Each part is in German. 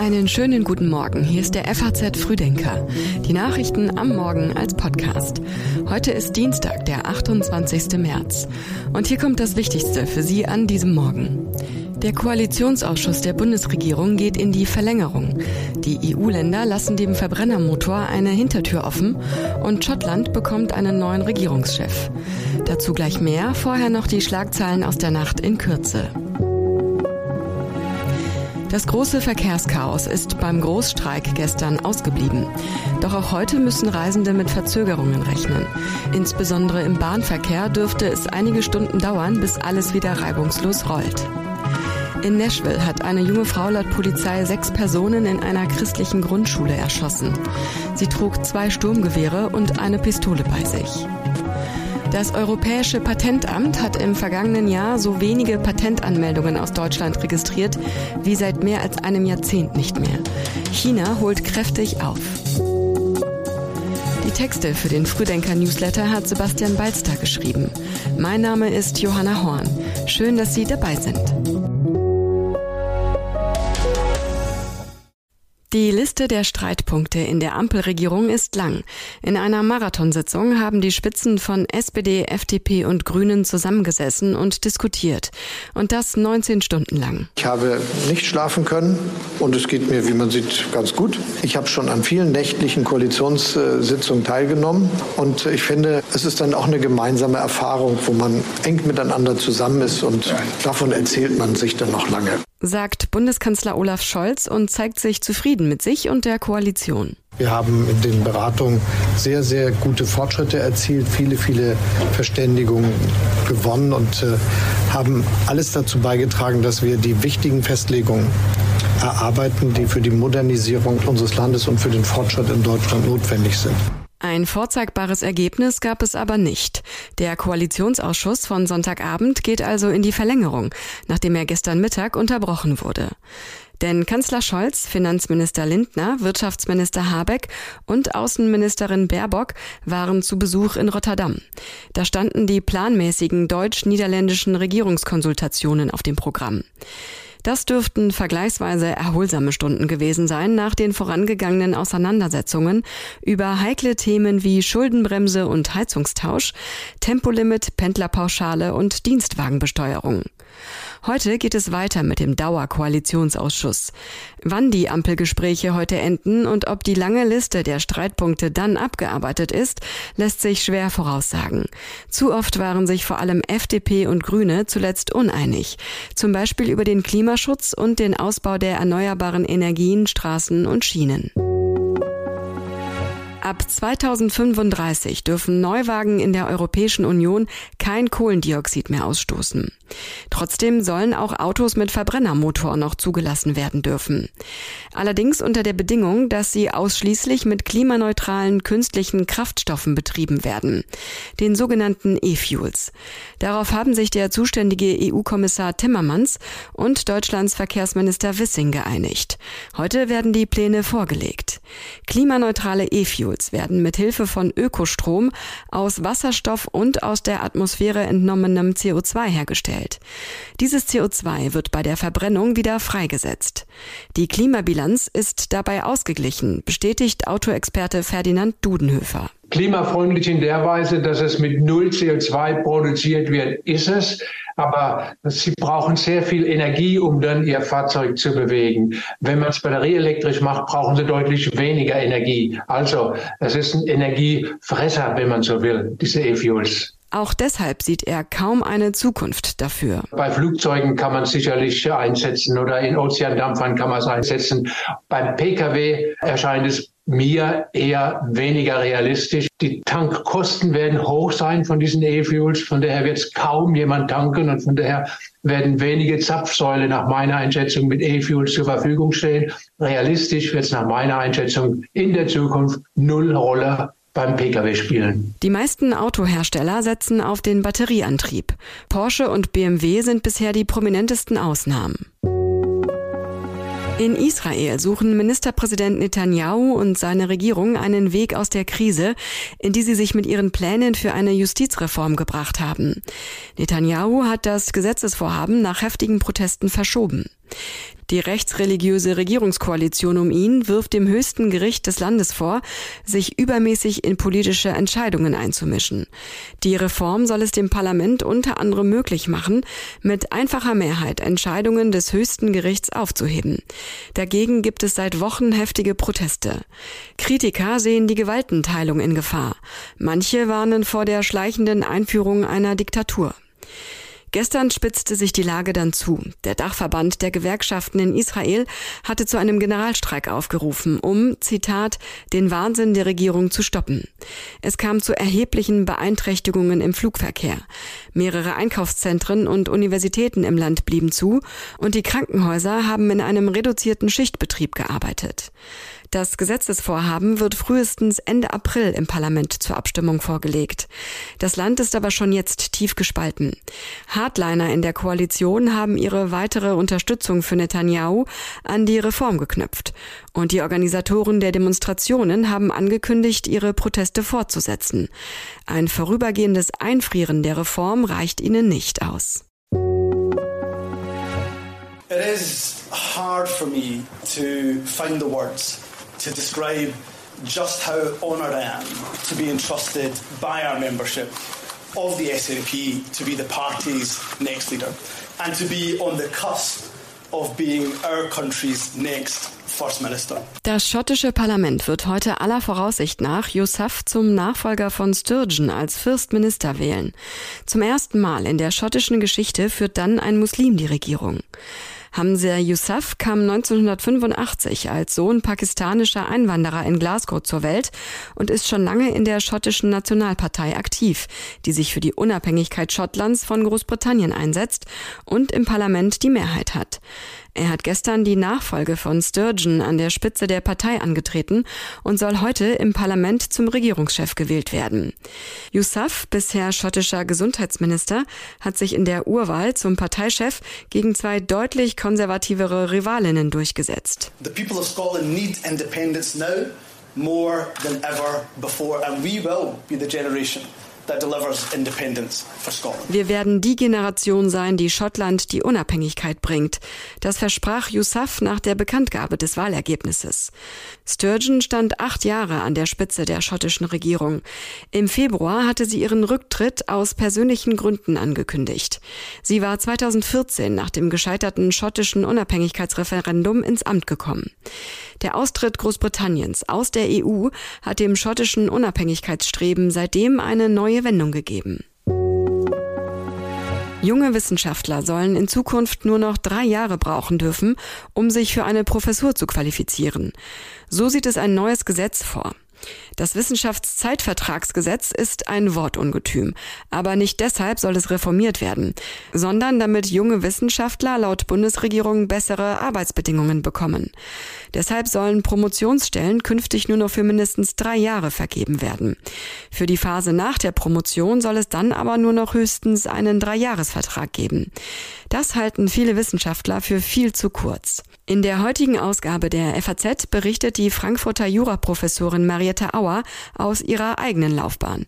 Einen schönen guten Morgen. Hier ist der FAZ Frühdenker. Die Nachrichten am Morgen als Podcast. Heute ist Dienstag, der 28. März. Und hier kommt das Wichtigste für Sie an diesem Morgen. Der Koalitionsausschuss der Bundesregierung geht in die Verlängerung. Die EU-Länder lassen dem Verbrennermotor eine Hintertür offen und Schottland bekommt einen neuen Regierungschef. Dazu gleich mehr, vorher noch die Schlagzeilen aus der Nacht in Kürze. Das große Verkehrschaos ist beim Großstreik gestern ausgeblieben. Doch auch heute müssen Reisende mit Verzögerungen rechnen. Insbesondere im Bahnverkehr dürfte es einige Stunden dauern, bis alles wieder reibungslos rollt. In Nashville hat eine junge Frau laut Polizei sechs Personen in einer christlichen Grundschule erschossen. Sie trug zwei Sturmgewehre und eine Pistole bei sich. Das Europäische Patentamt hat im vergangenen Jahr so wenige Patentanmeldungen aus Deutschland registriert wie seit mehr als einem Jahrzehnt nicht mehr. China holt kräftig auf. Die Texte für den Frühdenker-Newsletter hat Sebastian Balster geschrieben. Mein Name ist Johanna Horn. Schön, dass Sie dabei sind. Die Liste der Streitpunkte in der Ampelregierung ist lang. In einer Marathonsitzung haben die Spitzen von SPD, FDP und Grünen zusammengesessen und diskutiert. Und das 19 Stunden lang. Ich habe nicht schlafen können und es geht mir, wie man sieht, ganz gut. Ich habe schon an vielen nächtlichen Koalitionssitzungen teilgenommen und ich finde, es ist dann auch eine gemeinsame Erfahrung, wo man eng miteinander zusammen ist und davon erzählt man sich dann noch lange sagt Bundeskanzler Olaf Scholz und zeigt sich zufrieden mit sich und der Koalition. Wir haben in den Beratungen sehr, sehr gute Fortschritte erzielt, viele, viele Verständigungen gewonnen und äh, haben alles dazu beigetragen, dass wir die wichtigen Festlegungen erarbeiten, die für die Modernisierung unseres Landes und für den Fortschritt in Deutschland notwendig sind. Ein vorzeigbares Ergebnis gab es aber nicht. Der Koalitionsausschuss von Sonntagabend geht also in die Verlängerung, nachdem er gestern Mittag unterbrochen wurde. Denn Kanzler Scholz, Finanzminister Lindner, Wirtschaftsminister Habeck und Außenministerin Baerbock waren zu Besuch in Rotterdam. Da standen die planmäßigen deutsch-niederländischen Regierungskonsultationen auf dem Programm. Das dürften vergleichsweise erholsame Stunden gewesen sein nach den vorangegangenen Auseinandersetzungen über heikle Themen wie Schuldenbremse und Heizungstausch, Tempolimit, Pendlerpauschale und Dienstwagenbesteuerung. Heute geht es weiter mit dem Dauerkoalitionsausschuss. Wann die Ampelgespräche heute enden und ob die lange Liste der Streitpunkte dann abgearbeitet ist, lässt sich schwer voraussagen. Zu oft waren sich vor allem FDP und Grüne zuletzt uneinig. Zum Beispiel über den Klimaschutz und den Ausbau der erneuerbaren Energien, Straßen und Schienen. Ab 2035 dürfen Neuwagen in der Europäischen Union kein Kohlendioxid mehr ausstoßen. Trotzdem sollen auch Autos mit Verbrennermotor noch zugelassen werden dürfen. Allerdings unter der Bedingung, dass sie ausschließlich mit klimaneutralen künstlichen Kraftstoffen betrieben werden, den sogenannten E-Fuels. Darauf haben sich der zuständige EU-Kommissar Timmermans und Deutschlands Verkehrsminister Wissing geeinigt. Heute werden die Pläne vorgelegt. Klimaneutrale E-Fuels werden mit Hilfe von Ökostrom aus Wasserstoff und aus der Atmosphäre entnommenem CO2 hergestellt. Dieses CO2 wird bei der Verbrennung wieder freigesetzt. Die Klimabilanz ist dabei ausgeglichen, bestätigt Autoexperte Ferdinand Dudenhöfer. Klimafreundlich in der Weise, dass es mit null CO2 produziert wird, ist es. Aber sie brauchen sehr viel Energie, um dann ihr Fahrzeug zu bewegen. Wenn man es batterieelektrisch macht, brauchen sie deutlich weniger Energie. Also es ist ein Energiefresser, wenn man so will, diese E-Fuels. Auch deshalb sieht er kaum eine Zukunft dafür. Bei Flugzeugen kann man es sicherlich einsetzen oder in Ozeandampfern kann man es einsetzen. Beim Pkw erscheint es mir eher weniger realistisch. Die Tankkosten werden hoch sein von diesen E-Fuels. Von daher wird es kaum jemand tanken und von daher werden wenige Zapfsäule nach meiner Einschätzung mit E-Fuels zur Verfügung stehen. Realistisch wird es nach meiner Einschätzung in der Zukunft null Rolle beim Pkw spielen. Die meisten Autohersteller setzen auf den Batterieantrieb. Porsche und BMW sind bisher die prominentesten Ausnahmen. In Israel suchen Ministerpräsident Netanyahu und seine Regierung einen Weg aus der Krise, in die sie sich mit ihren Plänen für eine Justizreform gebracht haben. Netanyahu hat das Gesetzesvorhaben nach heftigen Protesten verschoben. Die rechtsreligiöse Regierungskoalition um ihn wirft dem höchsten Gericht des Landes vor, sich übermäßig in politische Entscheidungen einzumischen. Die Reform soll es dem Parlament unter anderem möglich machen, mit einfacher Mehrheit Entscheidungen des höchsten Gerichts aufzuheben. Dagegen gibt es seit Wochen heftige Proteste. Kritiker sehen die Gewaltenteilung in Gefahr. Manche warnen vor der schleichenden Einführung einer Diktatur. Gestern spitzte sich die Lage dann zu. Der Dachverband der Gewerkschaften in Israel hatte zu einem Generalstreik aufgerufen, um, Zitat, den Wahnsinn der Regierung zu stoppen. Es kam zu erheblichen Beeinträchtigungen im Flugverkehr. Mehrere Einkaufszentren und Universitäten im Land blieben zu und die Krankenhäuser haben in einem reduzierten Schichtbetrieb gearbeitet. Das Gesetzesvorhaben wird frühestens Ende April im Parlament zur Abstimmung vorgelegt. Das Land ist aber schon jetzt tief gespalten. Hardliner in der Koalition haben ihre weitere Unterstützung für Netanyahu an die Reform geknüpft. Und die Organisatoren der Demonstrationen haben angekündigt, ihre Proteste fortzusetzen. Ein vorübergehendes Einfrieren der Reform reicht ihnen nicht aus. It is hard for me to find the words to describe just how honoured I am to be entrusted by our membership of the SNP to be the party's next leader and to be on the cusp of being our country's next First Minister. Das schottische Parlament wird heute aller Voraussicht nach Yousaf zum Nachfolger von Sturgeon als First Minister wählen. Zum ersten Mal in der schottischen Geschichte führt dann ein Muslim die Regierung. Hamza Yousaf kam 1985 als Sohn pakistanischer Einwanderer in Glasgow zur Welt und ist schon lange in der schottischen Nationalpartei aktiv, die sich für die Unabhängigkeit Schottlands von Großbritannien einsetzt und im Parlament die Mehrheit hat. Er hat gestern die Nachfolge von Sturgeon an der Spitze der Partei angetreten und soll heute im Parlament zum Regierungschef gewählt werden. Yousaf, bisher schottischer Gesundheitsminister, hat sich in der Urwahl zum Parteichef gegen zwei deutlich konservativere Rivalinnen durchgesetzt. Now more than ever before and we will be the generation wir werden die Generation sein, die Schottland die Unabhängigkeit bringt. Das versprach Yousaf nach der Bekanntgabe des Wahlergebnisses. Sturgeon stand acht Jahre an der Spitze der schottischen Regierung. Im Februar hatte sie ihren Rücktritt aus persönlichen Gründen angekündigt. Sie war 2014 nach dem gescheiterten schottischen Unabhängigkeitsreferendum ins Amt gekommen. Der Austritt Großbritanniens aus der EU hat dem schottischen Unabhängigkeitsstreben seitdem eine neue Wendung gegeben. Junge Wissenschaftler sollen in Zukunft nur noch drei Jahre brauchen dürfen, um sich für eine Professur zu qualifizieren. So sieht es ein neues Gesetz vor. Das Wissenschaftszeitvertragsgesetz ist ein Wortungetüm, aber nicht deshalb soll es reformiert werden, sondern damit junge Wissenschaftler laut Bundesregierung bessere Arbeitsbedingungen bekommen. Deshalb sollen Promotionsstellen künftig nur noch für mindestens drei Jahre vergeben werden. Für die Phase nach der Promotion soll es dann aber nur noch höchstens einen Dreijahresvertrag geben. Das halten viele Wissenschaftler für viel zu kurz. In der heutigen Ausgabe der FAZ berichtet die Frankfurter Juraprofessorin Mariette Auer aus ihrer eigenen Laufbahn.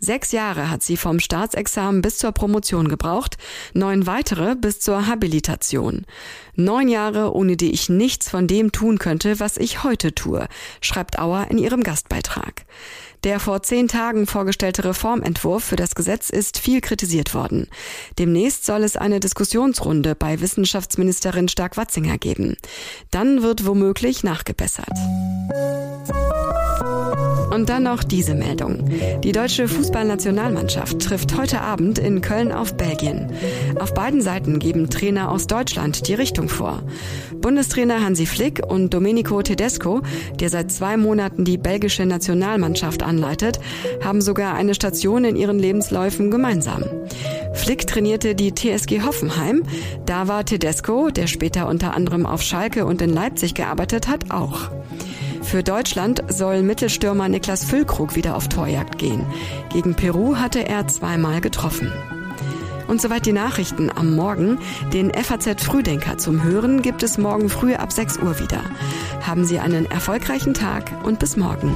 Sechs Jahre hat sie vom Staatsexamen bis zur Promotion gebraucht, neun weitere bis zur Habilitation. Neun Jahre, ohne die ich nichts von dem tun könnte, was ich heute tue, schreibt Auer in ihrem Gastbeitrag. Der vor zehn Tagen vorgestellte Reformentwurf für das Gesetz ist viel kritisiert worden. Demnächst soll es eine Diskussionsrunde bei Wissenschaftsministerin Stark-Watzinger geben. Dann wird womöglich nachgebessert. Und dann noch diese Meldung. Die deutsche Fußballnationalmannschaft trifft heute Abend in Köln auf Belgien. Auf beiden Seiten geben Trainer aus Deutschland die Richtung vor. Bundestrainer Hansi Flick und Domenico Tedesco, der seit zwei Monaten die belgische Nationalmannschaft anleitet, haben sogar eine Station in ihren Lebensläufen gemeinsam. Flick trainierte die TSG Hoffenheim. Da war Tedesco, der später unter anderem auf Schalke und in Leipzig gearbeitet hat, auch. Für Deutschland soll Mittelstürmer Niklas Füllkrug wieder auf Torjagd gehen. Gegen Peru hatte er zweimal getroffen. Und soweit die Nachrichten am Morgen. Den FAZ Frühdenker zum Hören gibt es morgen früh ab 6 Uhr wieder. Haben Sie einen erfolgreichen Tag und bis morgen.